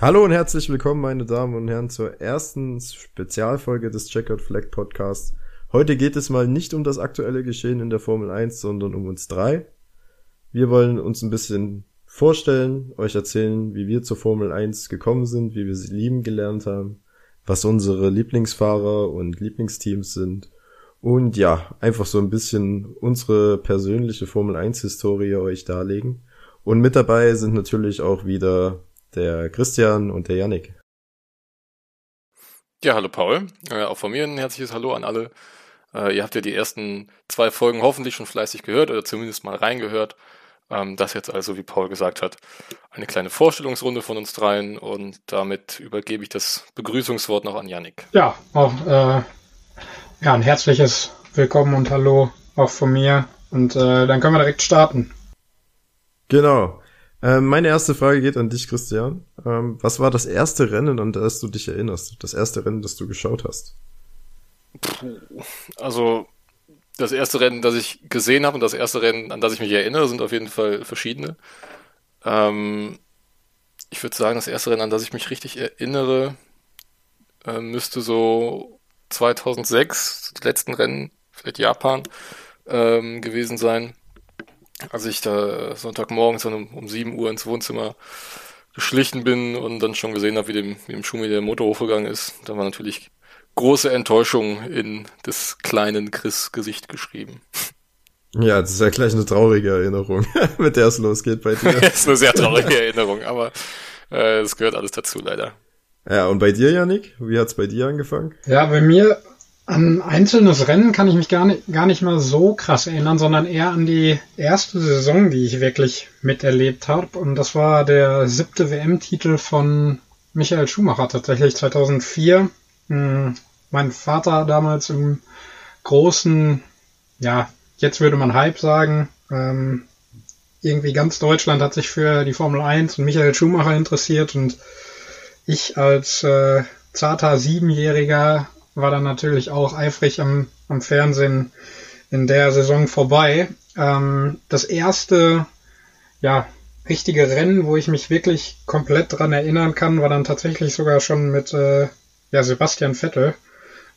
Hallo und herzlich willkommen, meine Damen und Herren, zur ersten Spezialfolge des Checkout Flag Podcasts. Heute geht es mal nicht um das aktuelle Geschehen in der Formel 1, sondern um uns drei. Wir wollen uns ein bisschen vorstellen, euch erzählen, wie wir zur Formel 1 gekommen sind, wie wir sie lieben gelernt haben, was unsere Lieblingsfahrer und Lieblingsteams sind und ja, einfach so ein bisschen unsere persönliche Formel 1 Historie euch darlegen. Und mit dabei sind natürlich auch wieder der Christian und der Yannick. Ja, hallo Paul. Äh, auch von mir ein herzliches Hallo an alle. Äh, ihr habt ja die ersten zwei Folgen hoffentlich schon fleißig gehört oder zumindest mal reingehört. Ähm, das jetzt also, wie Paul gesagt hat, eine kleine Vorstellungsrunde von uns dreien und damit übergebe ich das Begrüßungswort noch an Yannick. Ja, auch äh, ja, ein herzliches Willkommen und Hallo auch von mir und äh, dann können wir direkt starten. Genau. Ähm, meine erste Frage geht an dich, Christian. Ähm, was war das erste Rennen, an das du dich erinnerst? Das erste Rennen, das du geschaut hast? Also das erste Rennen, das ich gesehen habe und das erste Rennen, an das ich mich erinnere, sind auf jeden Fall verschiedene. Ähm, ich würde sagen, das erste Rennen, an das ich mich richtig erinnere, äh, müsste so 2006, die letzten Rennen, vielleicht Japan, ähm, gewesen sein als ich da Sonntagmorgens um, um 7 Uhr ins Wohnzimmer geschlichen bin und dann schon gesehen habe, wie dem, wie dem Schumi der Motor hochgegangen ist, da war natürlich große Enttäuschung in des kleinen Chris Gesicht geschrieben. Ja, das ist ja gleich eine traurige Erinnerung, mit der es losgeht bei dir. das ist eine sehr traurige Erinnerung, aber äh, es gehört alles dazu leider. Ja, und bei dir, Janik? Wie hat's bei dir angefangen? Ja, bei mir an einzelnes Rennen kann ich mich gar nicht, gar nicht mal so krass erinnern, sondern eher an die erste Saison, die ich wirklich miterlebt habe. Und das war der siebte WM-Titel von Michael Schumacher tatsächlich 2004. Hm, mein Vater damals im großen, ja, jetzt würde man Hype sagen. Ähm, irgendwie ganz Deutschland hat sich für die Formel 1 und Michael Schumacher interessiert und ich als äh, zarter Siebenjähriger war dann natürlich auch eifrig am, am Fernsehen in der Saison vorbei. Ähm, das erste, ja, richtige Rennen, wo ich mich wirklich komplett dran erinnern kann, war dann tatsächlich sogar schon mit äh, ja, Sebastian Vettel.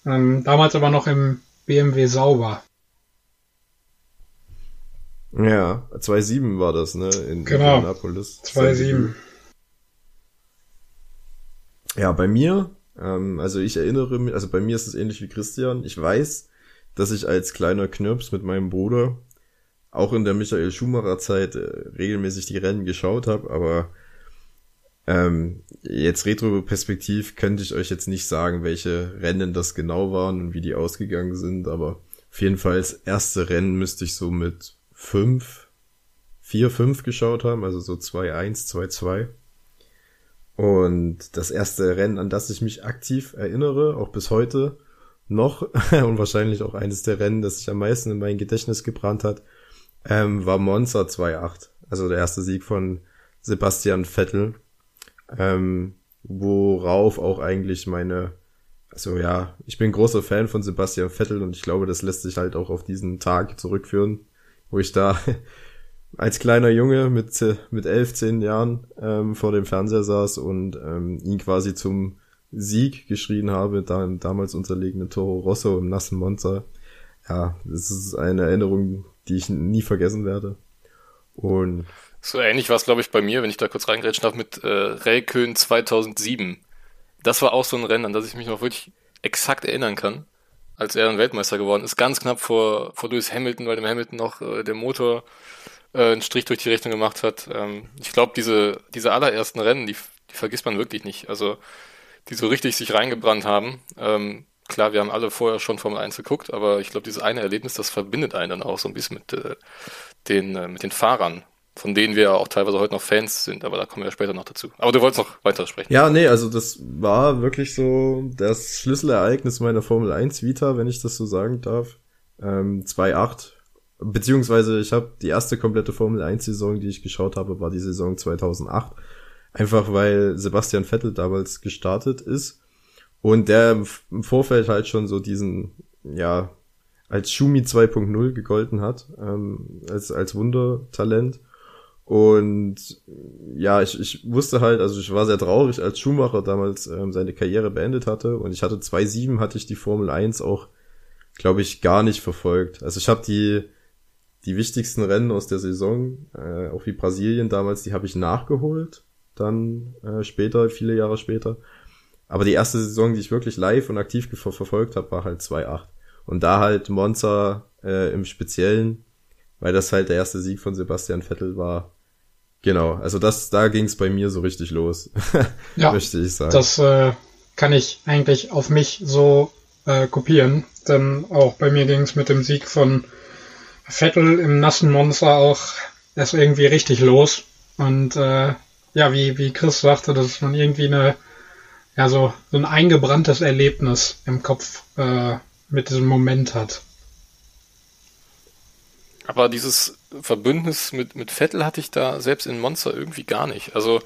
Ähm, damals aber noch im BMW Sauber. Ja, 2-7 war das, ne? In genau, Indianapolis. 2-7. Ja, bei mir ähm, also ich erinnere mich, also bei mir ist es ähnlich wie Christian. Ich weiß, dass ich als kleiner Knirps mit meinem Bruder auch in der Michael Schumacher Zeit äh, regelmäßig die Rennen geschaut habe, aber ähm, jetzt Retro-Perspektiv könnte ich euch jetzt nicht sagen, welche Rennen das genau waren und wie die ausgegangen sind, aber auf jeden Fall das erste Rennen müsste ich so mit fünf, vier, fünf geschaut haben, also so 2-1, 2-2. Und das erste Rennen, an das ich mich aktiv erinnere, auch bis heute noch, und wahrscheinlich auch eines der Rennen, das sich am meisten in mein Gedächtnis gebrannt hat, ähm, war Monza 2.8. Also der erste Sieg von Sebastian Vettel. Ähm, worauf auch eigentlich meine, also ja, ich bin großer Fan von Sebastian Vettel und ich glaube, das lässt sich halt auch auf diesen Tag zurückführen, wo ich da als kleiner Junge mit, mit elf, zehn Jahren ähm, vor dem Fernseher saß und ähm, ihn quasi zum Sieg geschrien habe, da im damals unterlegenen Toro Rosso im nassen Monza. Ja, das ist eine Erinnerung, die ich nie vergessen werde. Und so ähnlich war es, glaube ich, bei mir, wenn ich da kurz reingrätschen darf, mit äh, Räikön 2007. Das war auch so ein Rennen, an das ich mich noch wirklich exakt erinnern kann, als er dann Weltmeister geworden ist. Ganz knapp vor, vor Lewis Hamilton, weil dem Hamilton noch äh, der Motor äh, einen Strich durch die Rechnung gemacht hat. Ähm, ich glaube, diese, diese allerersten Rennen, die, die vergisst man wirklich nicht. Also, die so richtig sich reingebrannt haben. Ähm, klar, wir haben alle vorher schon Formel 1 geguckt, aber ich glaube, dieses eine Erlebnis, das verbindet einen dann auch so ein bisschen mit, äh, den, äh, mit den Fahrern, von denen wir auch teilweise heute noch Fans sind, aber da kommen wir später noch dazu. Aber du wolltest noch weiter sprechen. Ja, nee, also das war wirklich so das Schlüsselereignis meiner Formel 1 Vita, wenn ich das so sagen darf. Ähm, 2.8 Beziehungsweise ich habe die erste komplette Formel 1 Saison, die ich geschaut habe, war die Saison 2008. Einfach weil Sebastian Vettel damals gestartet ist und der im Vorfeld halt schon so diesen, ja, als Schumi 2.0 gegolten hat, ähm, als, als Wundertalent. Und ja, ich, ich wusste halt, also ich war sehr traurig, als Schumacher damals ähm, seine Karriere beendet hatte. Und ich hatte 2.7 hatte ich die Formel 1 auch, glaube ich, gar nicht verfolgt. Also ich habe die, die wichtigsten Rennen aus der Saison, äh, auch wie Brasilien damals, die habe ich nachgeholt. Dann äh, später, viele Jahre später. Aber die erste Saison, die ich wirklich live und aktiv ver verfolgt habe, war halt 2.8. Und da halt Monza äh, im Speziellen, weil das halt der erste Sieg von Sebastian Vettel war, Genau, also das, da ging es bei mir so richtig los, ja, möchte ich sagen. Das äh, kann ich eigentlich auf mich so äh, kopieren, denn auch bei mir ging es mit dem Sieg von Vettel im nassen Monster auch erst irgendwie richtig los. Und äh, ja, wie, wie Chris sagte, dass man irgendwie eine, ja, so, so ein eingebranntes Erlebnis im Kopf äh, mit diesem Moment hat. Aber dieses Verbündnis mit, mit Vettel hatte ich da selbst in Monster irgendwie gar nicht. Also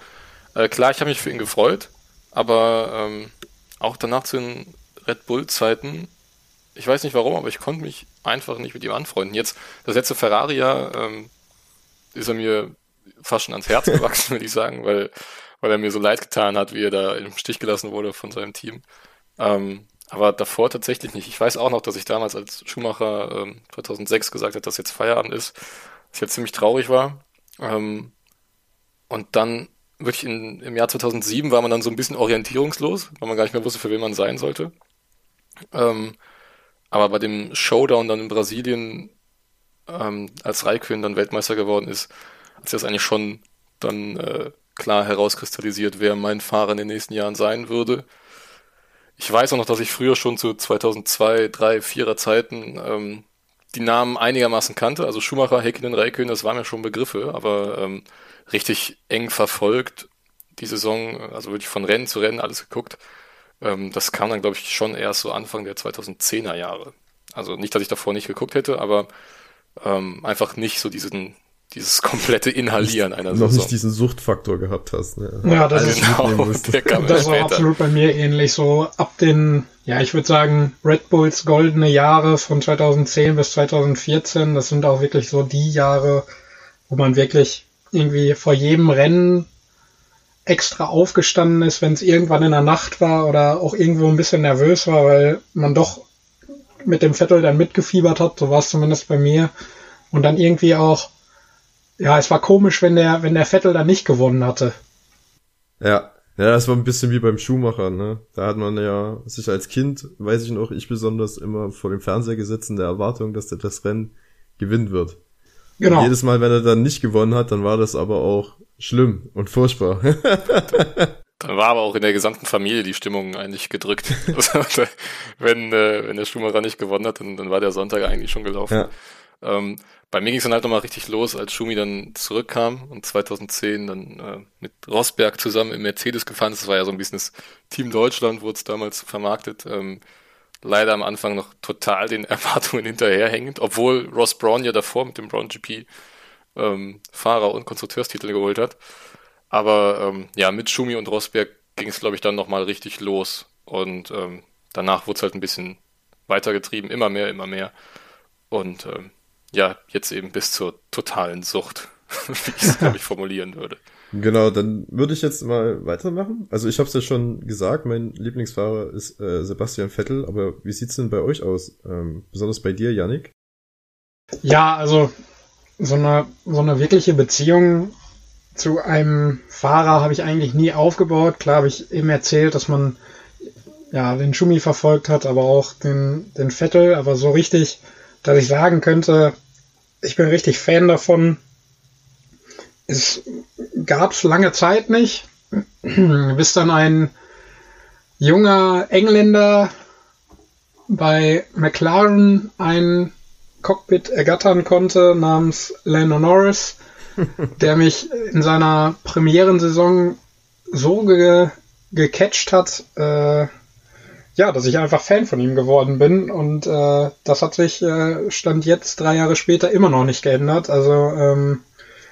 äh, klar, ich habe mich für ihn gefreut, aber ähm, auch danach zu den Red Bull-Zeiten, ich weiß nicht warum, aber ich konnte mich einfach nicht mit ihm anfreunden. Jetzt, das letzte Ferrari-Jahr ähm, ist er mir fast schon ans Herz gewachsen, würde ich sagen, weil, weil er mir so leid getan hat, wie er da im Stich gelassen wurde von seinem Team. Ähm, aber davor tatsächlich nicht. Ich weiß auch noch, dass ich damals als Schumacher ähm, 2006 gesagt hat, dass jetzt Feierabend ist, dass ich jetzt ziemlich traurig war. Ähm, und dann wirklich in, im Jahr 2007 war man dann so ein bisschen orientierungslos, weil man gar nicht mehr wusste, für wen man sein sollte. Ähm, aber bei dem Showdown dann in Brasilien, ähm, als Raikön dann Weltmeister geworden ist, hat sich das eigentlich schon dann äh, klar herauskristallisiert, wer mein Fahrer in den nächsten Jahren sein würde. Ich weiß auch noch, dass ich früher schon zu 2002, 3, 4er Zeiten ähm, die Namen einigermaßen kannte. Also Schumacher, Häkkinen, Räikkönen, das waren ja schon Begriffe, aber ähm, richtig eng verfolgt die Saison, also wirklich von Rennen zu Rennen alles geguckt. Ähm, das kam dann, glaube ich, schon erst so Anfang der 2010er Jahre. Also nicht, dass ich davor nicht geguckt hätte, aber ähm, einfach nicht so diesen dieses komplette Inhalieren einer noch Saison. nicht diesen Suchtfaktor gehabt hast. Ne? Ja, das also ist genau, das war absolut bei mir ähnlich. So ab den, ja, ich würde sagen, Red Bulls goldene Jahre von 2010 bis 2014, das sind auch wirklich so die Jahre, wo man wirklich irgendwie vor jedem Rennen extra aufgestanden ist, wenn es irgendwann in der Nacht war oder auch irgendwo ein bisschen nervös war, weil man doch mit dem Vettel dann mitgefiebert hat, so war es zumindest bei mir. Und dann irgendwie auch ja, es war komisch, wenn der, wenn der Vettel dann nicht gewonnen hatte. Ja, ja, das war ein bisschen wie beim Schuhmacher, ne? Da hat man ja sich als Kind, weiß ich noch, ich besonders immer vor dem Fernseher gesetzt in der Erwartung, dass der das Rennen gewinnen wird. Genau. Und jedes Mal, wenn er dann nicht gewonnen hat, dann war das aber auch schlimm und furchtbar. dann war aber auch in der gesamten Familie die Stimmung eigentlich gedrückt. Also, wenn, äh, wenn der Schuhmacher nicht gewonnen hat, dann, dann war der Sonntag eigentlich schon gelaufen. Ja. Ähm, bei mir ging es dann halt nochmal richtig los, als Schumi dann zurückkam und 2010 dann äh, mit Rosberg zusammen im Mercedes gefahren ist. Das war ja so ein bisschen das Team Deutschland, wurde es damals vermarktet. Ähm, leider am Anfang noch total den Erwartungen hinterherhängend, obwohl Ross Brown ja davor mit dem Brown GP ähm, Fahrer- und Konstrukteurstitel geholt hat. Aber ähm, ja, mit Schumi und Rosberg ging es, glaube ich, dann nochmal richtig los. Und ähm, danach wurde es halt ein bisschen weitergetrieben, immer mehr, immer mehr. Und ähm, ja, jetzt eben bis zur totalen Sucht, wie ich es, glaube ich, formulieren würde. Genau, dann würde ich jetzt mal weitermachen. Also ich habe es ja schon gesagt, mein Lieblingsfahrer ist äh, Sebastian Vettel, aber wie sieht's denn bei euch aus? Ähm, besonders bei dir, Yannick? Ja, also so eine, so eine wirkliche Beziehung zu einem Fahrer habe ich eigentlich nie aufgebaut. Klar habe ich eben erzählt, dass man ja den Schumi verfolgt hat, aber auch den, den Vettel, aber so richtig, dass ich sagen könnte, ich bin richtig Fan davon. Es gab es lange Zeit nicht, bis dann ein junger Engländer bei McLaren ein Cockpit ergattern konnte namens Lando Norris, der mich in seiner Premierensaison so ge gecatcht hat, äh, ja, dass ich einfach Fan von ihm geworden bin und äh, das hat sich äh, Stand jetzt drei Jahre später immer noch nicht geändert. Also ähm,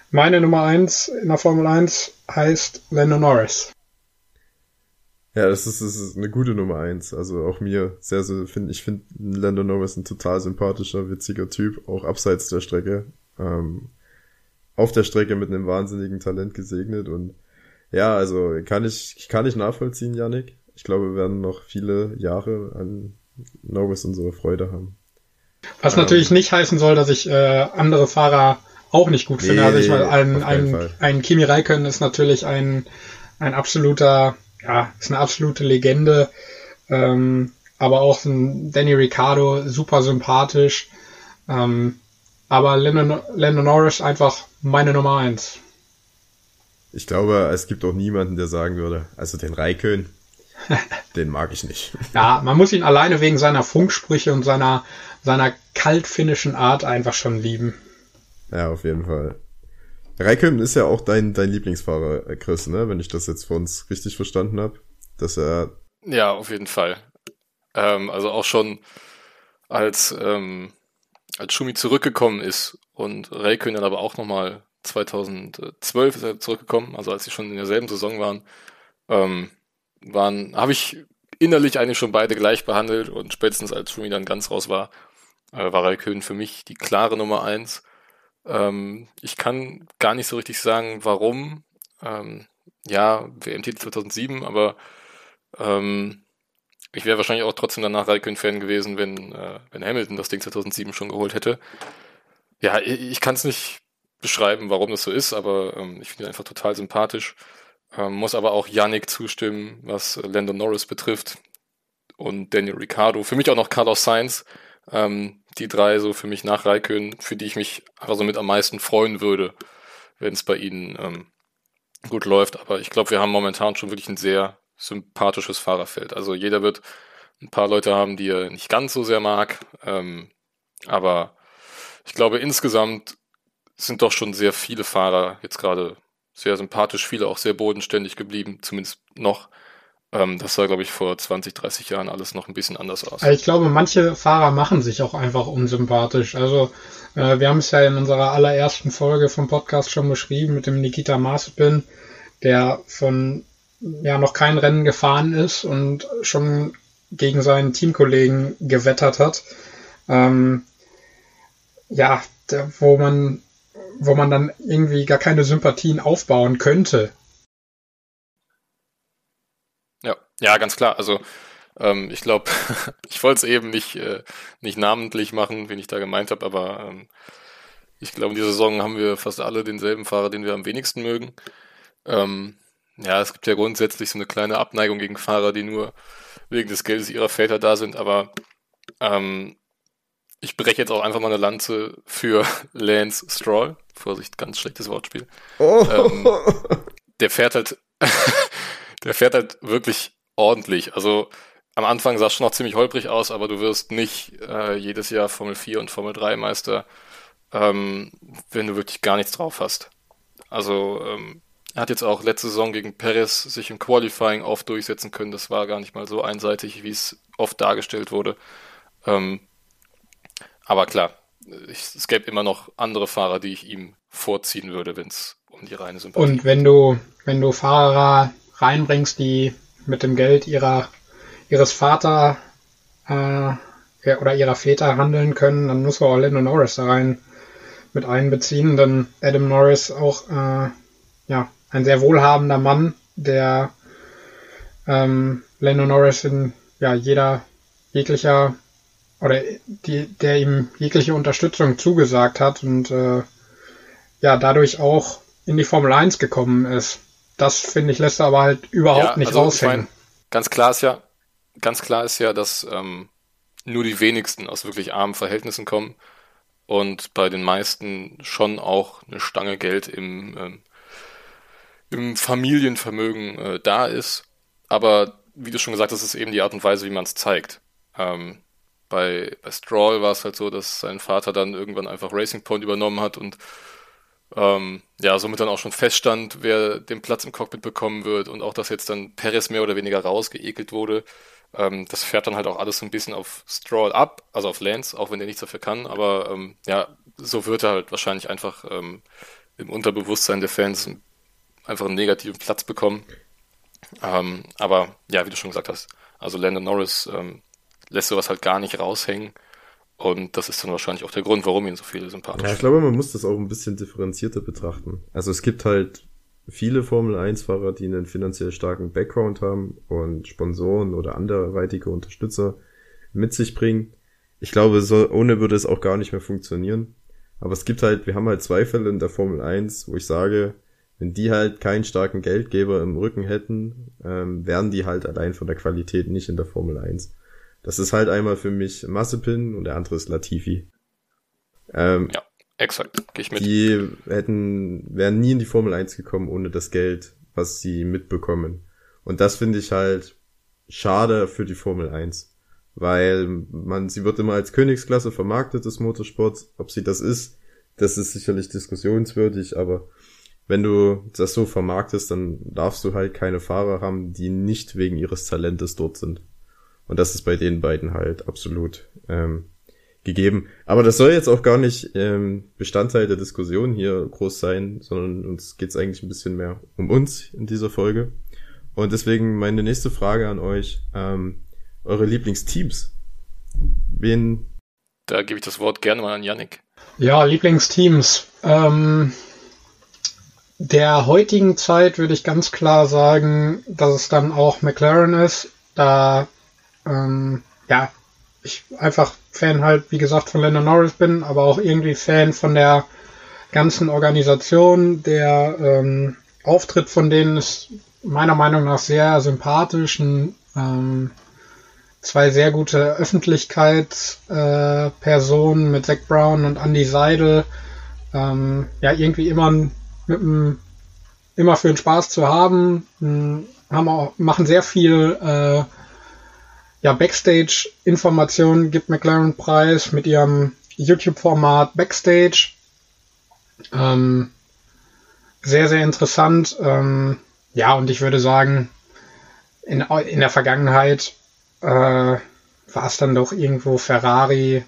meine Nummer eins in der Formel 1 heißt Lando Norris. Ja, das ist, das ist eine gute Nummer eins. Also auch mir sehr, sehr finde ich finde Lando Norris ein total sympathischer, witziger Typ, auch abseits der Strecke. Ähm, auf der Strecke mit einem wahnsinnigen Talent gesegnet und ja, also kann ich, kann ich nachvollziehen, Yannick. Ich glaube, wir werden noch viele Jahre an Norris unsere Freude haben. Was ähm, natürlich nicht heißen soll, dass ich äh, andere Fahrer auch nicht gut finde. Nee, also ich meine, ein, ein, ein Kimi Räikkönen ist natürlich ein, ein absoluter, ja, ist eine absolute Legende. Ähm, aber auch ein Danny Ricciardo, super sympathisch. Ähm, aber Landon, Landon Norris einfach meine Nummer eins. Ich glaube, es gibt auch niemanden, der sagen würde, also den Raikön, den mag ich nicht. Ja, man muss ihn alleine wegen seiner Funksprüche und seiner, seiner kaltfinnischen Art einfach schon lieben. Ja, auf jeden Fall. Raikön ist ja auch dein, dein Lieblingsfahrer, Chris, ne? Wenn ich das jetzt für uns richtig verstanden habe. Dass er. Ja, auf jeden Fall. Ähm, also auch schon als, ähm, als Schumi zurückgekommen ist und Raikön dann aber auch nochmal 2012 ist er zurückgekommen, also als sie schon in derselben Saison waren, ähm, waren, habe ich innerlich eigentlich schon beide gleich behandelt und spätestens als Schumi dann ganz raus war, äh, war Raikön für mich die klare Nummer eins. Ähm, ich kann gar nicht so richtig sagen, warum. Ähm, ja, WM-Titel 2007, aber ähm, ich wäre wahrscheinlich auch trotzdem danach Raikön-Fan gewesen, wenn, äh, wenn Hamilton das Ding 2007 schon geholt hätte. Ja, ich, ich kann es nicht beschreiben, warum das so ist, aber ähm, ich finde ihn einfach total sympathisch. Ähm, muss aber auch Yannick zustimmen, was Landon Norris betrifft und Daniel Ricciardo. Für mich auch noch Carlos Sainz. Ähm, die drei so für mich nach Raikön, für die ich mich einfach so mit am meisten freuen würde, wenn es bei ihnen ähm, gut läuft. Aber ich glaube, wir haben momentan schon wirklich ein sehr sympathisches Fahrerfeld. Also jeder wird ein paar Leute haben, die er nicht ganz so sehr mag. Ähm, aber ich glaube, insgesamt sind doch schon sehr viele Fahrer jetzt gerade sehr sympathisch, viele auch sehr bodenständig geblieben, zumindest noch. Ähm, das sah, glaube ich, vor 20, 30 Jahren alles noch ein bisschen anders aus. Ich glaube, manche Fahrer machen sich auch einfach unsympathisch. Also äh, wir haben es ja in unserer allerersten Folge vom Podcast schon beschrieben mit dem Nikita Mazepin, der von ja noch kein Rennen gefahren ist und schon gegen seinen Teamkollegen gewettert hat. Ähm, ja, der, wo man wo man dann irgendwie gar keine Sympathien aufbauen könnte. Ja, ganz klar. Also ähm, ich glaube, ich wollte es eben nicht, äh, nicht namentlich machen, wen ich da gemeint habe, aber ähm, ich glaube, in dieser Saison haben wir fast alle denselben Fahrer, den wir am wenigsten mögen. Ähm, ja, es gibt ja grundsätzlich so eine kleine Abneigung gegen Fahrer, die nur wegen des Geldes ihrer Väter da sind, aber ähm, ich breche jetzt auch einfach mal eine Lanze für Lance Stroll. Vorsicht, ganz schlechtes Wortspiel. Oh. Ähm, der fährt halt, der fährt halt wirklich ordentlich. Also am Anfang sah es schon noch ziemlich holprig aus, aber du wirst nicht äh, jedes Jahr Formel 4 und Formel 3 Meister, ähm, wenn du wirklich gar nichts drauf hast. Also ähm, er hat jetzt auch letzte Saison gegen Perez sich im Qualifying oft durchsetzen können. Das war gar nicht mal so einseitig, wie es oft dargestellt wurde. Ähm, aber klar, ich, es gäbe immer noch andere Fahrer, die ich ihm vorziehen würde, wenn es um die reine Sympathie geht. Und wenn du, wenn du Fahrer reinbringst, die mit dem Geld ihrer, ihres Vater äh, oder ihrer Väter handeln können, dann muss man auch Lando Norris da rein mit einbeziehen, denn Adam Norris auch äh, ja, ein sehr wohlhabender Mann, der ähm, Lando Norris in ja, jeder jeglicher oder die, der ihm jegliche Unterstützung zugesagt hat und äh, ja, dadurch auch in die Formel 1 gekommen ist. Das finde ich lässt er aber halt überhaupt ja, nicht also, raushängen. Ich mein, ganz klar ist ja, ganz klar ist ja, dass ähm, nur die wenigsten aus wirklich armen Verhältnissen kommen und bei den meisten schon auch eine Stange Geld im, ähm, im Familienvermögen äh, da ist. Aber wie du schon gesagt hast, ist eben die Art und Weise, wie man es zeigt. Ähm, bei, bei Stroll war es halt so, dass sein Vater dann irgendwann einfach Racing Point übernommen hat und ähm, ja, somit dann auch schon feststand, wer den Platz im Cockpit bekommen wird und auch, dass jetzt dann Perez mehr oder weniger rausgeekelt wurde. Ähm, das fährt dann halt auch alles so ein bisschen auf Stroll ab, also auf Lance, auch wenn der nichts dafür kann, aber ähm, ja, so wird er halt wahrscheinlich einfach ähm, im Unterbewusstsein der Fans einfach einen negativen Platz bekommen. Ähm, aber ja, wie du schon gesagt hast, also Landon Norris ähm, lässt sowas halt gar nicht raushängen. Und das ist dann wahrscheinlich auch der Grund, warum ihn so viele sympathisch Ja, ich glaube, man muss das auch ein bisschen differenzierter betrachten. Also es gibt halt viele Formel 1-Fahrer, die einen finanziell starken Background haben und Sponsoren oder anderweitige Unterstützer mit sich bringen. Ich glaube, so, ohne würde es auch gar nicht mehr funktionieren. Aber es gibt halt, wir haben halt zwei Fälle in der Formel 1, wo ich sage, wenn die halt keinen starken Geldgeber im Rücken hätten, ähm, wären die halt allein von der Qualität nicht in der Formel 1. Das ist halt einmal für mich Massepin und der andere ist Latifi. Ähm, ja. Exakt, gehe ich mit. Die hätten, wären nie in die Formel 1 gekommen ohne das Geld, was sie mitbekommen. Und das finde ich halt schade für die Formel 1. Weil man, sie wird immer als Königsklasse vermarktet des Motorsports. Ob sie das ist, das ist sicherlich diskussionswürdig, aber wenn du das so vermarktest, dann darfst du halt keine Fahrer haben, die nicht wegen ihres Talentes dort sind. Und das ist bei den beiden halt absolut ähm, gegeben. Aber das soll jetzt auch gar nicht ähm, Bestandteil der Diskussion hier groß sein, sondern uns geht es eigentlich ein bisschen mehr um uns in dieser Folge. Und deswegen meine nächste Frage an euch. Ähm, eure Lieblingsteams. Wen? Da gebe ich das Wort gerne mal an Yannick. Ja, Lieblingsteams. Ähm, der heutigen Zeit würde ich ganz klar sagen, dass es dann auch McLaren ist. Da ähm, ja, ich einfach Fan halt, wie gesagt, von Lando Norris bin, aber auch irgendwie Fan von der ganzen Organisation. Der ähm, Auftritt von denen ist meiner Meinung nach sehr sympathisch. Ähm, zwei sehr gute Öffentlichkeitspersonen äh, mit Zach Brown und Andy Seidel. Ähm, ja, irgendwie immer mit einem, immer für den Spaß zu haben. Haben auch, machen sehr viel äh, ja, Backstage-Informationen gibt McLaren Preis mit ihrem YouTube-Format Backstage. Ähm, sehr, sehr interessant. Ähm, ja, und ich würde sagen, in, in der Vergangenheit äh, war es dann doch irgendwo Ferrari.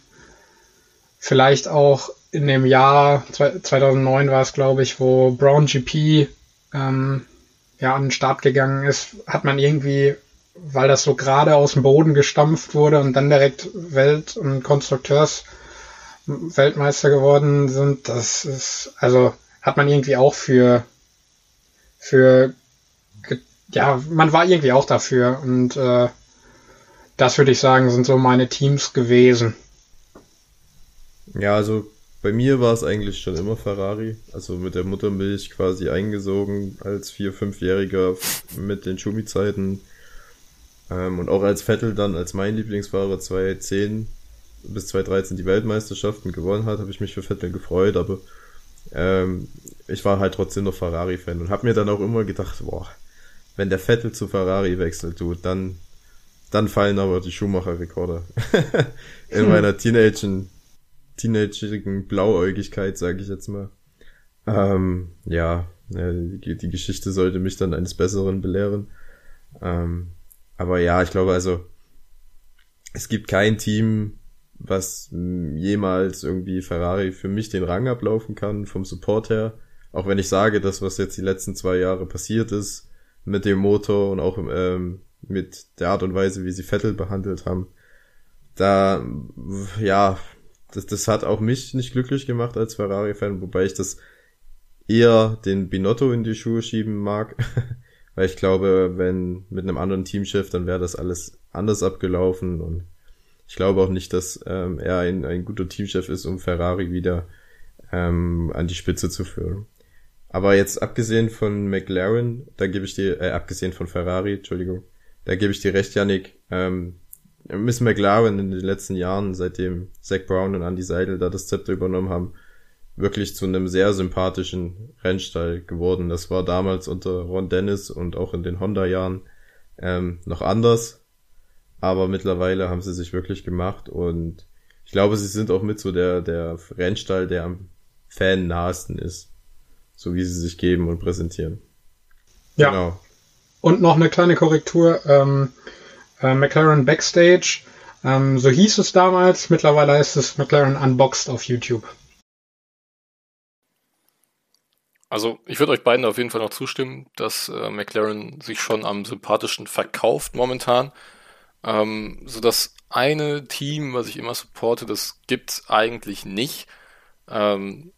Vielleicht auch in dem Jahr 2009 war es, glaube ich, wo Brown GP ähm, ja, an den Start gegangen ist, hat man irgendwie weil das so gerade aus dem Boden gestampft wurde und dann direkt Welt- und Konstrukteurs Weltmeister geworden sind, das ist, also hat man irgendwie auch für, für, ja, man war irgendwie auch dafür und äh, das würde ich sagen, sind so meine Teams gewesen. Ja, also bei mir war es eigentlich schon immer Ferrari, also mit der Muttermilch quasi eingesogen als vier, fünfjähriger mit den Schumi-Zeiten ähm, und auch als Vettel dann als mein Lieblingsfahrer 2010 bis 2013 die Weltmeisterschaften gewonnen hat, habe ich mich für Vettel gefreut, aber ähm, ich war halt trotzdem noch Ferrari-Fan und habe mir dann auch immer gedacht, boah, wenn der Vettel zu Ferrari wechselt, du, dann, dann fallen aber die Schumacher-Rekorde. In hm. meiner Teenagen, teenagerigen Blauäugigkeit, sage ich jetzt mal. Ähm, ja, die, die Geschichte sollte mich dann eines Besseren belehren. Ähm, aber ja, ich glaube also, es gibt kein Team, was jemals irgendwie Ferrari für mich den Rang ablaufen kann vom Support her. Auch wenn ich sage, dass was jetzt die letzten zwei Jahre passiert ist mit dem Motor und auch ähm, mit der Art und Weise, wie sie Vettel behandelt haben, da ja, das, das hat auch mich nicht glücklich gemacht als Ferrari-Fan, wobei ich das eher den Binotto in die Schuhe schieben mag, weil ich glaube, wenn mit einem anderen Teamchef, dann wäre das alles anders abgelaufen und ich glaube auch nicht, dass ähm, er ein, ein guter Teamchef ist, um Ferrari wieder ähm, an die Spitze zu führen. Aber jetzt abgesehen von McLaren, da gebe ich dir, äh, abgesehen von Ferrari, Entschuldigung, da gebe ich dir recht, Yannick, ähm, Miss McLaren in den letzten Jahren, seitdem Zach Brown und Andy Seidel da das Zepter übernommen haben, wirklich zu einem sehr sympathischen Rennstall geworden. Das war damals unter Ron Dennis und auch in den Honda-Jahren ähm, noch anders. Aber mittlerweile haben sie sich wirklich gemacht und ich glaube, sie sind auch mit so der, der Rennstall, der am Fan nahesten ist. So wie sie sich geben und präsentieren. Ja. Genau. Und noch eine kleine Korrektur. Ähm, äh, McLaren Backstage. Ähm, so hieß es damals. Mittlerweile heißt es McLaren Unboxed auf YouTube. Also ich würde euch beiden auf jeden Fall noch zustimmen, dass äh, McLaren sich schon am sympathischen verkauft momentan, ähm, so dass eine Team, was ich immer supporte, das gibt's eigentlich nicht. Ähm,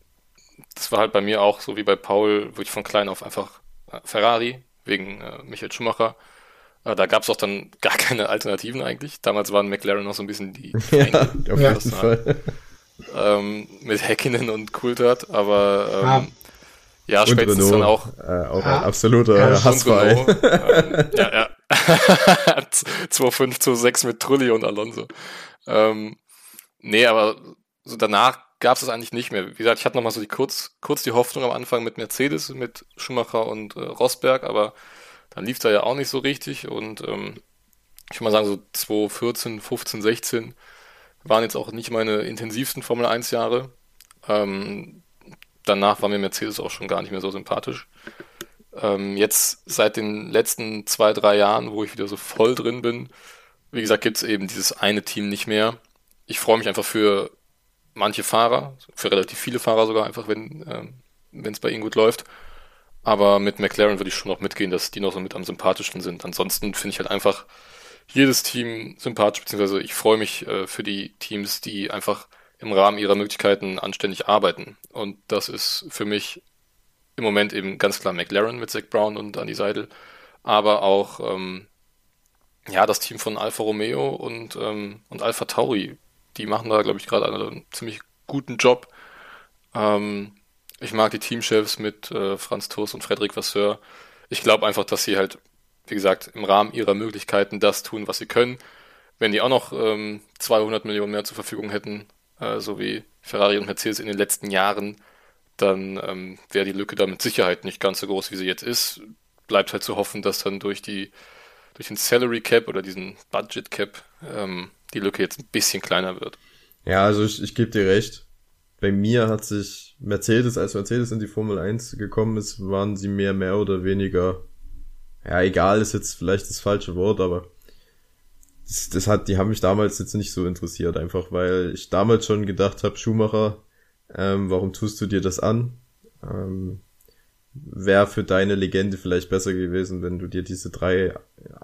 das war halt bei mir auch so wie bei Paul, wo ich von klein auf einfach äh, Ferrari wegen äh, Michael Schumacher. Äh, da gab's auch dann gar keine Alternativen eigentlich. Damals waren McLaren noch so ein bisschen die, ja, auf jeden Fall. Ähm, mit Häkkinen und Coulthard, aber ähm. Ja, und spätestens Renault, dann auch, äh, auch ah. ein absoluter ja, Hassfall. ähm, ja, ja. 2,5, 2,6 mit Trulli und Alonso. Ähm, nee, aber so danach gab es das eigentlich nicht mehr. Wie gesagt, ich hatte nochmal so die kurz, kurz die Hoffnung am Anfang mit Mercedes, mit Schumacher und äh, Rosberg, aber dann lief da ja auch nicht so richtig und ähm, ich würde mal sagen, so 2014, 15, 16 waren jetzt auch nicht meine intensivsten Formel 1 Jahre. Ähm, danach war mir Mercedes auch schon gar nicht mehr so sympathisch. Ähm, jetzt seit den letzten zwei, drei Jahren, wo ich wieder so voll drin bin, wie gesagt, gibt es eben dieses eine Team nicht mehr. Ich freue mich einfach für manche Fahrer, für relativ viele Fahrer sogar einfach, wenn ähm, es bei ihnen gut läuft. Aber mit McLaren würde ich schon noch mitgehen, dass die noch so mit am sympathischsten sind. Ansonsten finde ich halt einfach jedes Team sympathisch, beziehungsweise ich freue mich äh, für die Teams, die einfach im Rahmen ihrer Möglichkeiten anständig arbeiten. Und das ist für mich im Moment eben ganz klar McLaren mit Zach Brown und Andy Seidel, aber auch ähm, ja das Team von Alfa Romeo und, ähm, und Alfa Tauri. Die machen da, glaube ich, gerade einen ziemlich guten Job. Ähm, ich mag die Teamchefs mit äh, Franz Toast und Frederik Vasseur. Ich glaube einfach, dass sie halt, wie gesagt, im Rahmen ihrer Möglichkeiten das tun, was sie können. Wenn die auch noch ähm, 200 Millionen mehr zur Verfügung hätten, äh, so wie Ferrari und Mercedes in den letzten Jahren, dann ähm, wäre die Lücke da mit Sicherheit nicht ganz so groß, wie sie jetzt ist. Bleibt halt zu hoffen, dass dann durch die durch den Salary Cap oder diesen Budget Cap ähm, die Lücke jetzt ein bisschen kleiner wird. Ja, also ich, ich gebe dir recht. Bei mir hat sich Mercedes, als Mercedes in die Formel 1 gekommen ist, waren sie mehr, mehr oder weniger, ja, egal ist jetzt vielleicht das falsche Wort, aber das, hat, die haben mich damals jetzt nicht so interessiert, einfach weil ich damals schon gedacht habe, Schumacher ähm, warum tust du dir das an? Ähm, Wäre für deine Legende vielleicht besser gewesen, wenn du dir diese drei,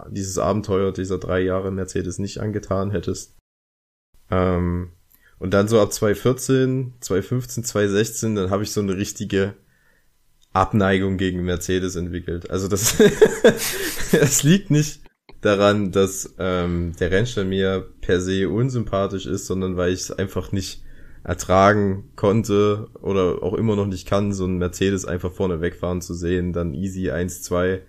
dieses Abenteuer dieser drei Jahre Mercedes nicht angetan hättest. Ähm, und dann so ab 2014, 2015, 2016, dann habe ich so eine richtige Abneigung gegen Mercedes entwickelt. Also das, das liegt nicht daran, dass ähm, der Rennstall mir per se unsympathisch ist, sondern weil ich es einfach nicht ertragen konnte oder auch immer noch nicht kann, so ein Mercedes einfach vorne wegfahren zu sehen, dann easy 1, 2.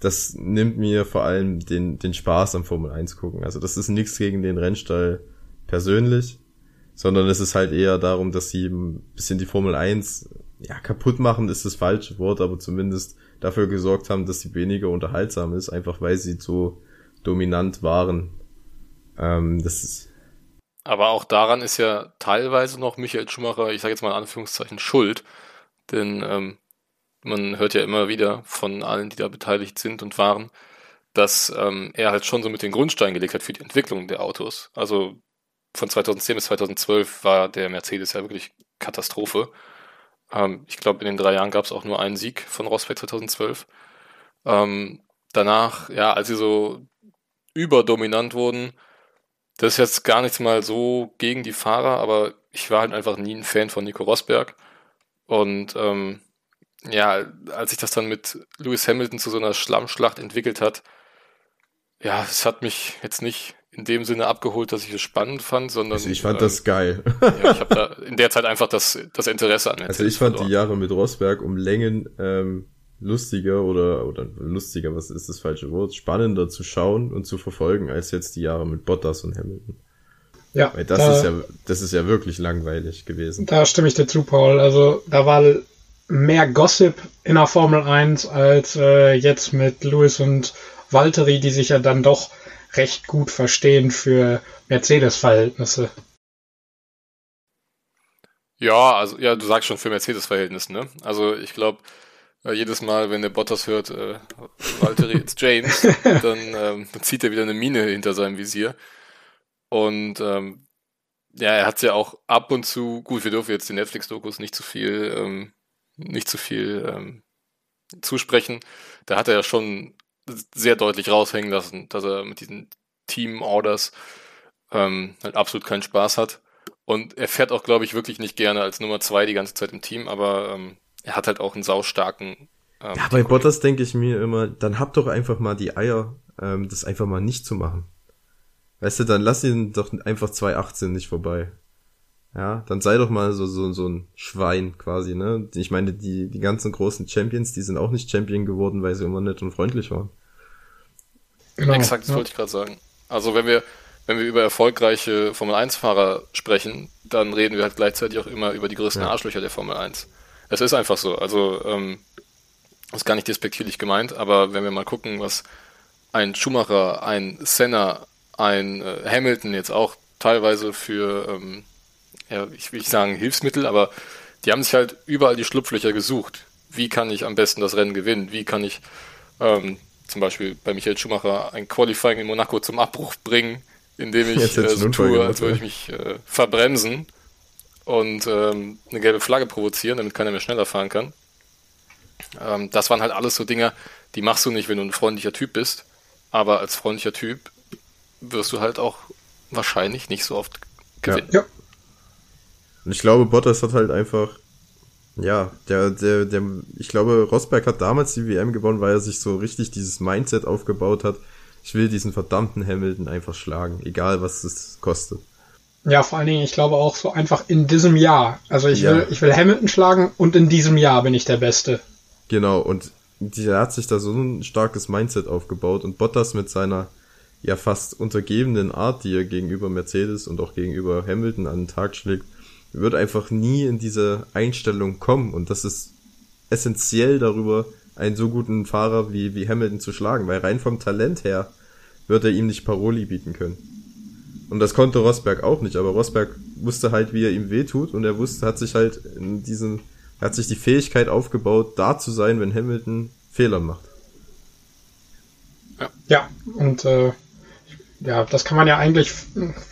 Das nimmt mir vor allem den, den Spaß am Formel 1 gucken. Also das ist nichts gegen den Rennstall persönlich, sondern es ist halt eher darum, dass sie ein bisschen die Formel 1 ja, kaputt machen ist das falsche Wort, aber zumindest dafür gesorgt haben, dass sie weniger unterhaltsam ist, einfach weil sie so dominant waren. Ähm, das ist, aber auch daran ist ja teilweise noch Michael Schumacher, ich sage jetzt mal in Anführungszeichen, schuld. Denn ähm, man hört ja immer wieder von allen, die da beteiligt sind und waren, dass ähm, er halt schon so mit den Grundstein gelegt hat für die Entwicklung der Autos. Also von 2010 bis 2012 war der Mercedes ja wirklich Katastrophe. Ähm, ich glaube, in den drei Jahren gab es auch nur einen Sieg von Rosberg 2012. Ähm, danach, ja, als sie so überdominant wurden, das ist jetzt gar nichts mal so gegen die Fahrer, aber ich war halt einfach nie ein Fan von Nico Rosberg. Und ähm, ja, als sich das dann mit Lewis Hamilton zu so einer Schlammschlacht entwickelt hat, ja, es hat mich jetzt nicht in dem Sinne abgeholt, dass ich es spannend fand, sondern. Also ich fand ähm, das geil. ja, ich habe da in der Zeit einfach das, das Interesse an Also ich fand verloren. die Jahre mit Rosberg um Längen ähm, lustiger oder, oder lustiger, was ist das falsche Wort, spannender zu schauen und zu verfolgen, als jetzt die Jahre mit Bottas und Hamilton. Ja. Weil das da, ist ja, das ist ja wirklich langweilig gewesen. Da stimme ich dir zu, Paul. Also, da war mehr Gossip in der Formel 1 als äh, jetzt mit Lewis und Valtteri, die sich ja dann doch recht gut verstehen für Mercedes-Verhältnisse. Ja, also ja, du sagst schon für Mercedes-Verhältnisse, ne? Also ich glaube, äh, jedes Mal, wenn der Bottas hört, äh, Walter it's James, dann, ähm, dann zieht er wieder eine Mine hinter seinem Visier. Und ähm, ja, er hat es ja auch ab und zu, gut, wir dürfen jetzt den Netflix-Dokus nicht zu viel, ähm, nicht zu viel ähm, zusprechen. Da hat er ja schon sehr deutlich raushängen lassen, dass er mit diesen Team-Orders ähm, halt absolut keinen Spaß hat. Und er fährt auch, glaube ich, wirklich nicht gerne als Nummer zwei die ganze Zeit im Team, aber ähm, er hat halt auch einen saustarken. Ähm, ja, bei Bottas denke ich mir immer, dann habt doch einfach mal die Eier, ähm, das einfach mal nicht zu machen. Weißt du, dann lass ihn doch einfach 218 nicht vorbei. Ja, dann sei doch mal so, so, so ein Schwein quasi, ne? Ich meine, die, die ganzen großen Champions, die sind auch nicht Champion geworden, weil sie immer nett und freundlich waren. Genau, Exakt, das ja. wollte ich gerade sagen. Also wenn wir, wenn wir über erfolgreiche Formel 1-Fahrer sprechen, dann reden wir halt gleichzeitig auch immer über die größten ja. Arschlöcher der Formel 1. Es ist einfach so. Also, ähm, ist gar nicht despektierlich gemeint, aber wenn wir mal gucken, was ein Schumacher, ein Senna, ein äh, Hamilton jetzt auch teilweise für, ähm, ja, ich will nicht sagen Hilfsmittel, aber die haben sich halt überall die Schlupflöcher gesucht. Wie kann ich am besten das Rennen gewinnen? Wie kann ich ähm, zum Beispiel bei Michael Schumacher ein Qualifying in Monaco zum Abbruch bringen, indem ich äh, so tue, als würde ich mich äh, verbremsen und ähm, eine gelbe Flagge provozieren, damit keiner mehr schneller fahren kann. Ähm, das waren halt alles so Dinge, die machst du nicht, wenn du ein freundlicher Typ bist. Aber als freundlicher Typ wirst du halt auch wahrscheinlich nicht so oft gewinnen. Ja. ja. Und ich glaube, Bottas hat halt einfach, ja, der, der, der, ich glaube, Rosberg hat damals die WM gewonnen, weil er sich so richtig dieses Mindset aufgebaut hat. Ich will diesen verdammten Hamilton einfach schlagen, egal was es kostet. Ja, vor allen Dingen, ich glaube auch so einfach in diesem Jahr. Also ich ja. will, ich will Hamilton schlagen und in diesem Jahr bin ich der Beste. Genau, und der hat sich da so ein starkes Mindset aufgebaut und Bottas mit seiner ja fast untergebenen Art, die er gegenüber Mercedes und auch gegenüber Hamilton an den Tag schlägt, wird einfach nie in diese Einstellung kommen und das ist essentiell darüber, einen so guten Fahrer wie, wie Hamilton zu schlagen, weil rein vom Talent her wird er ihm nicht Paroli bieten können. Und das konnte Rosberg auch nicht, aber Rosberg wusste halt, wie er ihm wehtut und er wusste, hat sich halt in diesem er hat sich die Fähigkeit aufgebaut, da zu sein, wenn Hamilton Fehler macht. Ja, ja und äh, ja, das kann man ja eigentlich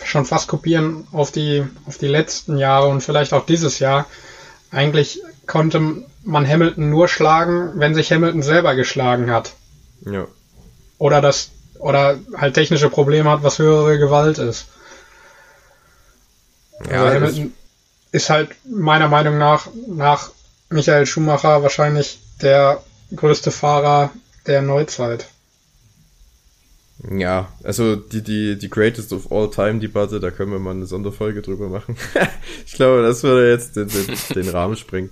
schon fast kopieren auf die, auf die letzten Jahre und vielleicht auch dieses Jahr. Eigentlich konnte man Hamilton nur schlagen, wenn sich Hamilton selber geschlagen hat. Ja. Oder das, oder halt technische Probleme hat, was höhere Gewalt ist. Ja, also Hamilton ist halt meiner Meinung nach nach Michael Schumacher wahrscheinlich der größte Fahrer der Neuzeit. Ja, also die, die, die Greatest of All Time Debatte, da können wir mal eine Sonderfolge drüber machen. ich glaube, das würde jetzt den, den, den Rahmen springen.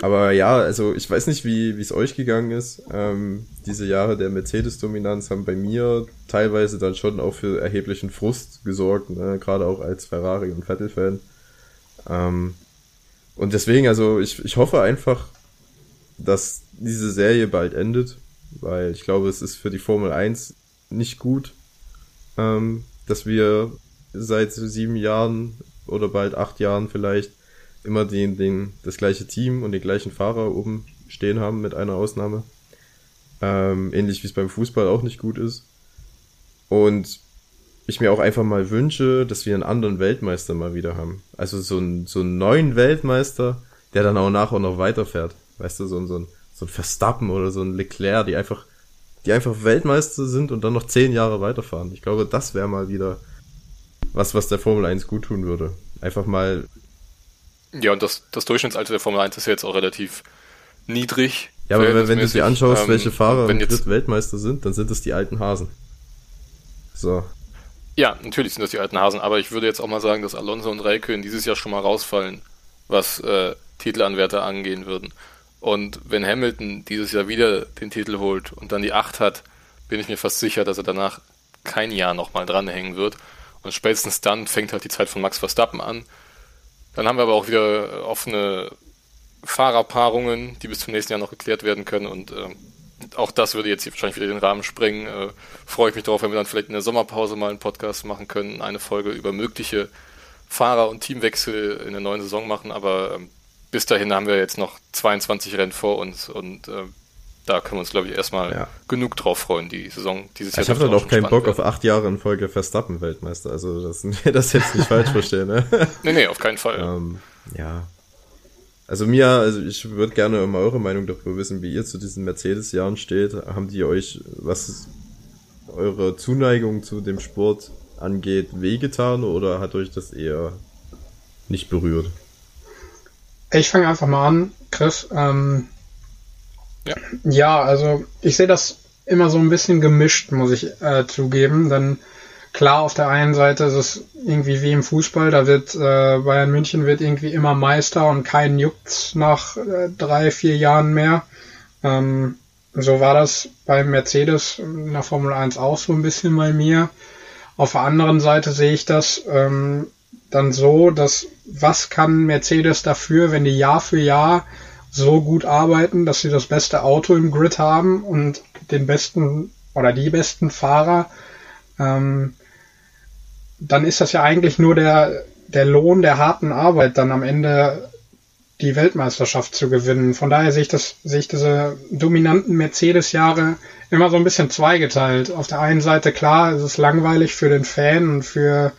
Aber ja, also ich weiß nicht, wie es euch gegangen ist. Ähm, diese Jahre der Mercedes-Dominanz haben bei mir teilweise dann schon auch für erheblichen Frust gesorgt, ne? gerade auch als Ferrari- und Vettel-Fan. Ähm, und deswegen, also ich, ich hoffe einfach, dass diese Serie bald endet, weil ich glaube, es ist für die Formel 1 nicht gut, ähm, dass wir seit sieben Jahren oder bald acht Jahren vielleicht immer den, den, das gleiche Team und den gleichen Fahrer oben stehen haben, mit einer Ausnahme. Ähm, ähnlich wie es beim Fußball auch nicht gut ist. Und ich mir auch einfach mal wünsche, dass wir einen anderen Weltmeister mal wieder haben. Also so einen, so einen neuen Weltmeister, der dann auch nach und noch weiterfährt. Weißt du, so, ein so, ein, so ein Verstappen oder so ein Leclerc, die einfach, die einfach Weltmeister sind und dann noch zehn Jahre weiterfahren. Ich glaube, das wäre mal wieder was, was der Formel 1 gut tun würde. Einfach mal. Ja, und das, das Durchschnittsalter der Formel 1 ist ja jetzt auch relativ niedrig. Ja, aber wenn, wenn du dir anschaust, ähm, welche Fahrer wenn jetzt Weltmeister sind, dann sind es die alten Hasen. So. Ja, natürlich sind das die alten Hasen, aber ich würde jetzt auch mal sagen, dass Alonso und Raikkonen dieses Jahr schon mal rausfallen, was äh, Titelanwärter angehen würden. Und wenn Hamilton dieses Jahr wieder den Titel holt und dann die 8 hat, bin ich mir fast sicher, dass er danach kein Jahr nochmal dranhängen wird. Und spätestens dann fängt halt die Zeit von Max Verstappen an. Dann haben wir aber auch wieder offene Fahrerpaarungen, die bis zum nächsten Jahr noch geklärt werden können. Und äh, auch das würde jetzt hier wahrscheinlich wieder den Rahmen sprengen. Äh, freue ich mich darauf, wenn wir dann vielleicht in der Sommerpause mal einen Podcast machen können, eine Folge über mögliche Fahrer- und Teamwechsel in der neuen Saison machen. Aber ähm, bis dahin haben wir jetzt noch 22 Rennen vor uns und äh, da können wir uns, glaube ich, erstmal ja. genug drauf freuen, die Saison dieses Jahr. Ich habe dann auch keinen Bock werden. auf acht Jahre in Folge Verstappen-Weltmeister. Also, dass wir das jetzt nicht falsch verstehen. Ne? nee, nee, auf keinen Fall. Ähm, ja, also mir, also ich würde gerne immer eure Meinung darüber wissen, wie ihr zu diesen Mercedes-Jahren steht. Haben die euch, was eure Zuneigung zu dem Sport angeht, wehgetan oder hat euch das eher nicht berührt? Ich fange einfach mal an, Chris. Ähm, ja. ja, also ich sehe das immer so ein bisschen gemischt, muss ich äh, zugeben. Denn klar, auf der einen Seite ist es irgendwie wie im Fußball, da wird äh, Bayern München wird irgendwie immer Meister und keinen juckt's nach äh, drei, vier Jahren mehr. Ähm, so war das bei Mercedes in der Formel 1 auch so ein bisschen bei mir. Auf der anderen Seite sehe ich das ähm, dann so, dass was kann Mercedes dafür, wenn die Jahr für Jahr so gut arbeiten, dass sie das beste Auto im Grid haben und den besten oder die besten Fahrer, ähm, dann ist das ja eigentlich nur der, der Lohn der harten Arbeit, dann am Ende die Weltmeisterschaft zu gewinnen. Von daher sehe ich das, sehe ich diese dominanten Mercedes-Jahre immer so ein bisschen zweigeteilt. Auf der einen Seite klar, es ist langweilig für den Fan und für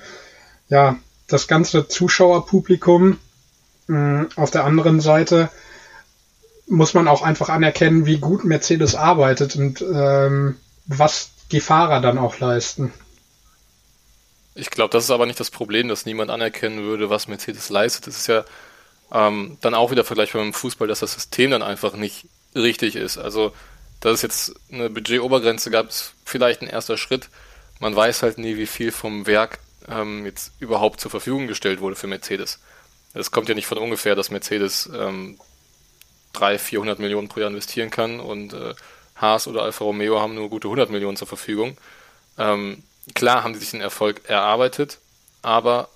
ja das ganze Zuschauerpublikum. Mm, auf der anderen Seite muss man auch einfach anerkennen, wie gut Mercedes arbeitet und ähm, was die Fahrer dann auch leisten. Ich glaube, das ist aber nicht das Problem, dass niemand anerkennen würde, was Mercedes leistet. Es ist ja ähm, dann auch wieder vergleichbar mit dem Fußball, dass das System dann einfach nicht richtig ist. Also, dass es jetzt eine Budgetobergrenze gab, ist vielleicht ein erster Schritt. Man weiß halt nie, wie viel vom Werk ähm, jetzt überhaupt zur Verfügung gestellt wurde für Mercedes. Es kommt ja nicht von ungefähr, dass Mercedes ähm, 300, 400 Millionen pro Jahr investieren kann und äh, Haas oder Alfa Romeo haben nur gute 100 Millionen zur Verfügung. Ähm, klar haben sie sich den Erfolg erarbeitet, aber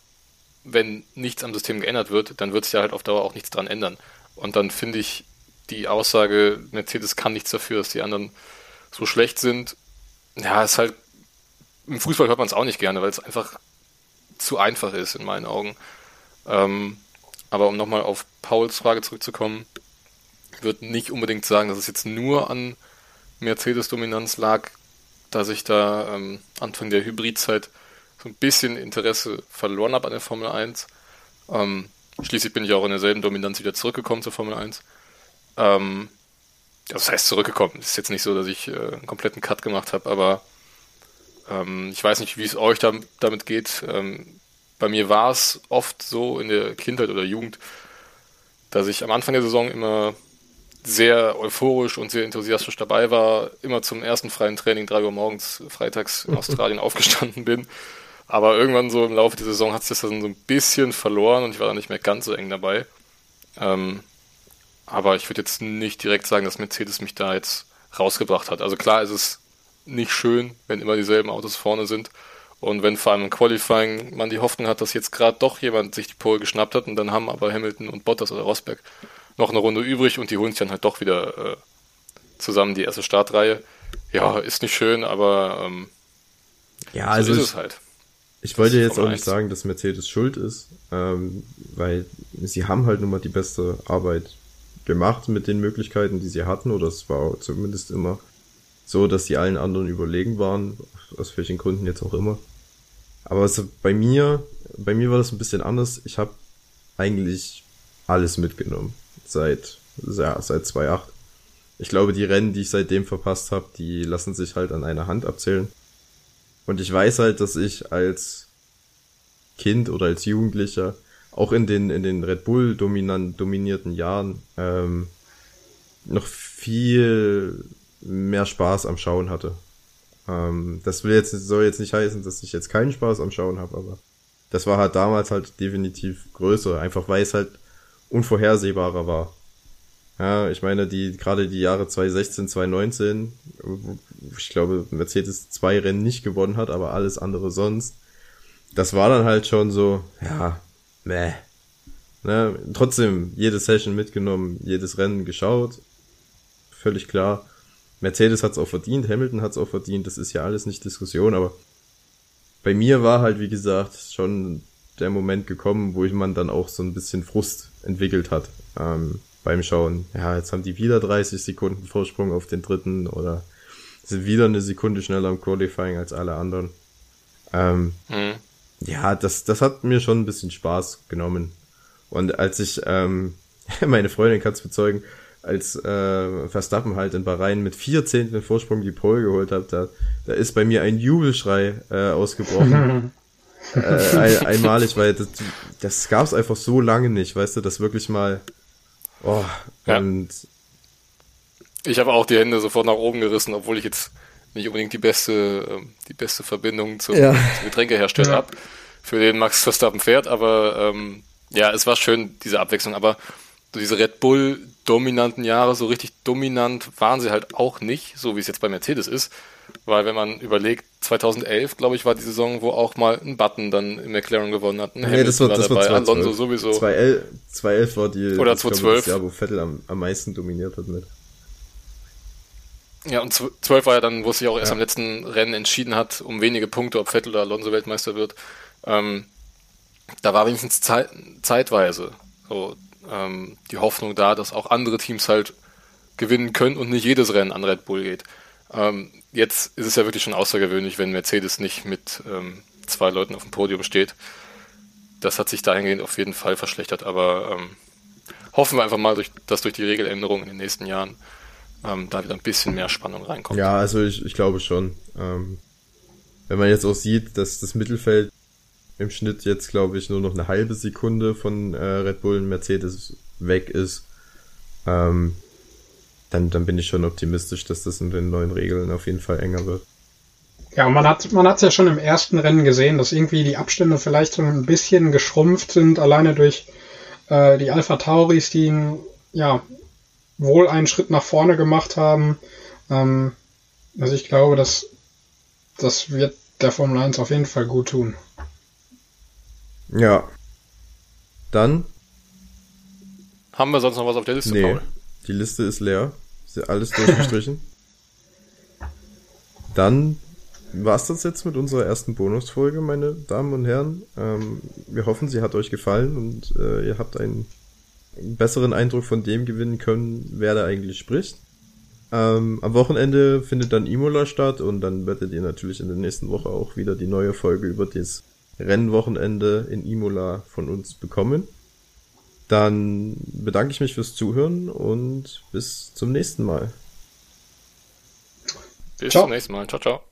wenn nichts am System geändert wird, dann wird sich ja halt auf Dauer auch nichts dran ändern. Und dann finde ich die Aussage, Mercedes kann nichts dafür, dass die anderen so schlecht sind, ja, ist halt, im Fußball hört man es auch nicht gerne, weil es einfach zu einfach ist in meinen Augen. Ähm, aber um nochmal auf Pauls Frage zurückzukommen, würde nicht unbedingt sagen, dass es jetzt nur an Mercedes-Dominanz lag, dass ich da ähm, Anfang der Hybridzeit so ein bisschen Interesse verloren habe an der Formel 1. Ähm, schließlich bin ich auch in derselben Dominanz wieder zurückgekommen zur Formel 1. Ähm, das heißt zurückgekommen. Es ist jetzt nicht so, dass ich äh, einen kompletten Cut gemacht habe, aber ähm, ich weiß nicht, wie es euch da, damit geht. Ähm, bei mir war es oft so in der Kindheit oder Jugend, dass ich am Anfang der Saison immer sehr euphorisch und sehr enthusiastisch dabei war, immer zum ersten freien Training, drei Uhr morgens, freitags in Australien aufgestanden bin. Aber irgendwann so im Laufe der Saison hat sich das dann so ein bisschen verloren und ich war dann nicht mehr ganz so eng dabei. Ähm, aber ich würde jetzt nicht direkt sagen, dass Mercedes mich da jetzt rausgebracht hat. Also klar ist es nicht schön, wenn immer dieselben Autos vorne sind. Und wenn vor allem im Qualifying man die Hoffnung hat, dass jetzt gerade doch jemand sich die Pole geschnappt hat und dann haben aber Hamilton und Bottas oder Rosberg noch eine Runde übrig und die holen sich dann halt doch wieder äh, zusammen die erste Startreihe. Ja, ist nicht schön, aber ähm, ja, also so ist es halt. Ich wollte jetzt auch nicht sagen, dass Mercedes schuld ist, ähm, weil sie haben halt nun mal die beste Arbeit gemacht mit den Möglichkeiten, die sie hatten, oder es war zumindest immer so, dass sie allen anderen überlegen waren, aus welchen Gründen jetzt auch immer. Aber also bei mir, bei mir war das ein bisschen anders. Ich habe eigentlich alles mitgenommen seit, ja, seit 2.8. Ich glaube, die Rennen, die ich seitdem verpasst habe, die lassen sich halt an einer Hand abzählen. Und ich weiß halt, dass ich als Kind oder als Jugendlicher auch in den, in den Red Bull dominierten Jahren ähm, noch viel mehr Spaß am Schauen hatte. Ähm, das will jetzt, soll jetzt nicht heißen, dass ich jetzt keinen Spaß am Schauen habe, aber das war halt damals halt definitiv größer, einfach weil es halt unvorhersehbarer war. Ja, ich meine, die, gerade die Jahre 2016, 2019, ich glaube, Mercedes zwei Rennen nicht gewonnen hat, aber alles andere sonst. Das war dann halt schon so, ja, meh. Ne, trotzdem jede Session mitgenommen, jedes Rennen geschaut. Völlig klar. Mercedes hat's auch verdient, Hamilton hat's auch verdient, das ist ja alles nicht Diskussion, aber bei mir war halt, wie gesagt, schon der Moment gekommen, wo ich man dann auch so ein bisschen Frust entwickelt hat ähm, beim Schauen. Ja, jetzt haben die wieder 30 Sekunden Vorsprung auf den dritten oder sind wieder eine Sekunde schneller im Qualifying als alle anderen. Ähm, mhm. Ja, das, das hat mir schon ein bisschen Spaß genommen. Und als ich, ähm, meine Freundin kann es bezeugen, als äh, Verstappen halt in Bahrain mit vier Zehnteln Vorsprung die Pole geholt hat, da, da ist bei mir ein Jubelschrei äh, ausgebrochen. äh, ein, einmalig, weil das, das gab es einfach so lange nicht, weißt du, das wirklich mal. Oh, ja. und ich habe auch die Hände sofort nach oben gerissen, obwohl ich jetzt nicht unbedingt die beste, ähm, die beste Verbindung zum, ja. zum Getränkehersteller ja. habe, für den Max Verstappen fährt, aber ähm, ja, es war schön, diese Abwechslung, aber so diese Red Bull dominanten Jahre, so richtig dominant waren sie halt auch nicht, so wie es jetzt bei Mercedes ist, weil wenn man überlegt, 2011, glaube ich, war die Saison, wo auch mal ein Button dann im McLaren gewonnen hat. Ein nee, das war, das war dabei, Alonso sowieso. 2011, 2011 war die, Oder 2012. Ja, wo Vettel am, am meisten dominiert hat mit. Ja, und 12 war ja dann, wo es sich auch erst ja. am letzten Rennen entschieden hat, um wenige Punkte, ob Vettel oder Alonso Weltmeister wird. Ähm, da war wenigstens Zeit, zeitweise so, ähm, die Hoffnung da, dass auch andere Teams halt gewinnen können und nicht jedes Rennen an Red Bull geht. Ähm, jetzt ist es ja wirklich schon außergewöhnlich, wenn Mercedes nicht mit ähm, zwei Leuten auf dem Podium steht. Das hat sich dahingehend auf jeden Fall verschlechtert, aber ähm, hoffen wir einfach mal, durch, dass durch die Regeländerungen in den nächsten Jahren ähm, da wieder ein bisschen mehr Spannung reinkommt. Ja, also ich, ich glaube schon. Ähm, wenn man jetzt auch sieht, dass das Mittelfeld im Schnitt jetzt, glaube ich, nur noch eine halbe Sekunde von äh, Red Bull und Mercedes weg ist, ähm, dann, dann bin ich schon optimistisch, dass das in den neuen Regeln auf jeden Fall enger wird. Ja, man hat man hat's ja schon im ersten Rennen gesehen, dass irgendwie die Abstände vielleicht so ein bisschen geschrumpft sind, alleine durch äh, die Alpha Tauris, die ja wohl einen Schritt nach vorne gemacht haben. Ähm, also ich glaube, dass das wird der Formel 1 auf jeden Fall gut tun. Ja. Dann? Haben wir sonst noch was auf der Liste, nee, Paul? Die Liste ist leer. Ist alles durchgestrichen. Dann war es das jetzt mit unserer ersten Bonusfolge, meine Damen und Herren. Ähm, wir hoffen, sie hat euch gefallen und äh, ihr habt einen einen besseren Eindruck von dem gewinnen können, wer da eigentlich spricht. Ähm, am Wochenende findet dann Imola statt und dann werdet ihr natürlich in der nächsten Woche auch wieder die neue Folge über das Rennwochenende in Imola von uns bekommen. Dann bedanke ich mich fürs Zuhören und bis zum nächsten Mal. Bis ciao. zum nächsten Mal. Ciao, ciao.